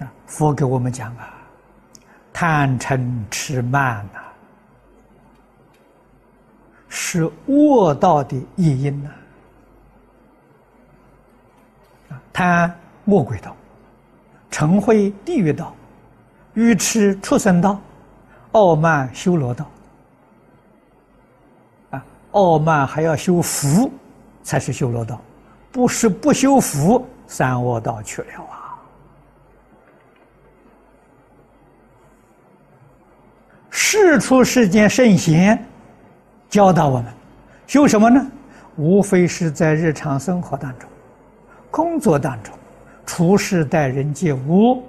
啊，佛给我们讲啊，贪嗔痴慢呐，是恶道的业因呐。啊，贪恶鬼道，嗔恚地狱道，愚痴畜生道，傲慢修罗道。啊，傲慢还要修福，才是修罗道，不是不修福，三恶道去了啊。出世间圣贤教导我们修什么呢？无非是在日常生活当中、工作当中、处事待人接物，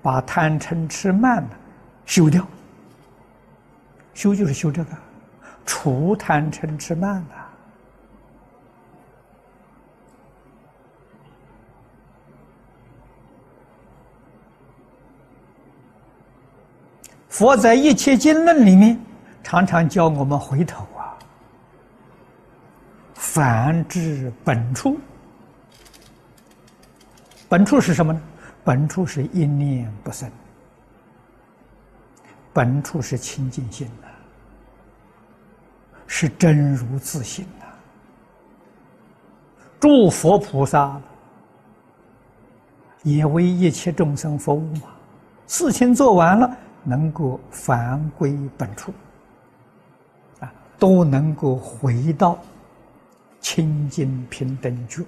把贪嗔痴慢的修掉。修就是修这个，除贪嗔痴慢的。佛在一切经论里面，常常教我们回头啊，返至本处。本处是什么呢？本处是一念不生，本处是清净心呐，是真如自性呐。诸佛菩萨也为一切众生服务嘛，事情做完了。能够返归本处，啊，都能够回到清净平等觉，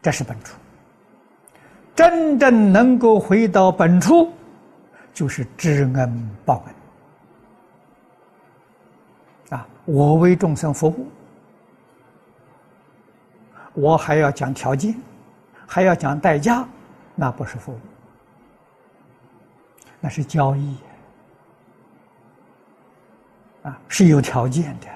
这是本处。真正能够回到本处，就是知恩报恩。啊，我为众生服务，我还要讲条件，还要讲代价，那不是服务。那是交易啊，是有条件的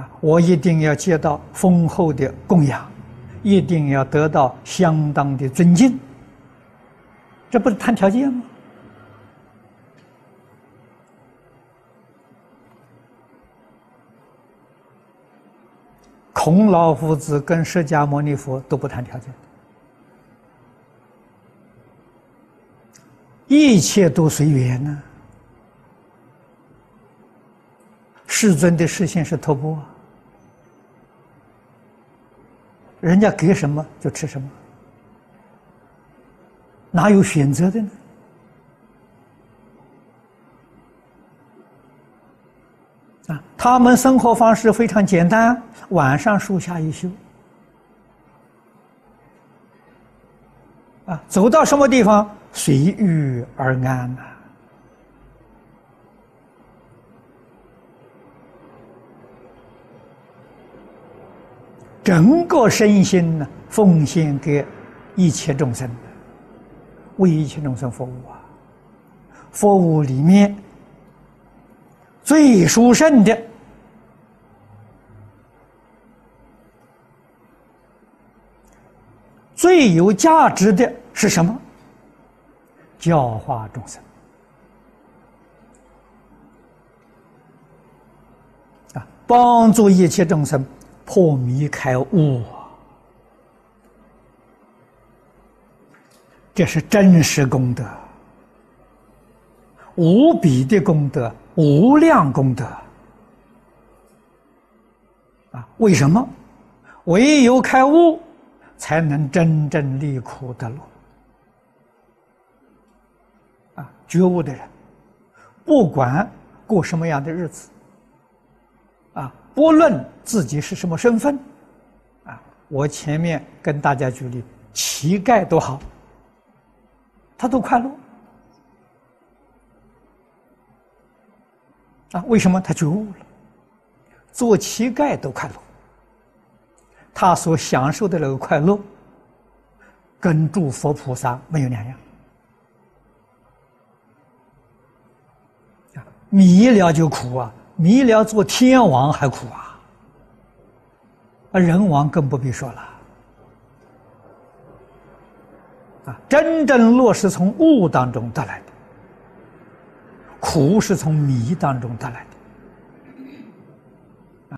啊！我一定要接到丰厚的供养，一定要得到相当的尊敬，这不是谈条件吗？孔老夫子跟释迦牟尼佛都不谈条件。一切都随缘呢。世尊的视线是托钵，人家给什么就吃什么，哪有选择的呢？啊，他们生活方式非常简单，晚上树下一宿，啊，走到什么地方？随遇而安呐，整个身心呢，奉献给一切众生，为一切众生服务啊！服务里面最殊胜的、最有价值的是什么？教化众生啊，帮助一切众生破迷开悟，这是真实功德，无比的功德，无量功德啊！为什么？唯有开悟，才能真正离苦得乐。啊觉悟的人，不管过什么样的日子，啊，不论自己是什么身份，啊，我前面跟大家举例，乞丐都好，他都快乐，啊，为什么他觉悟了？做乞丐都快乐，他所享受的那个快乐，跟诸佛菩萨没有两样。弥了就苦啊，弥了做天王还苦啊，啊人王更不必说了，啊真正落是从悟当中得来的，苦是从迷当中得来的。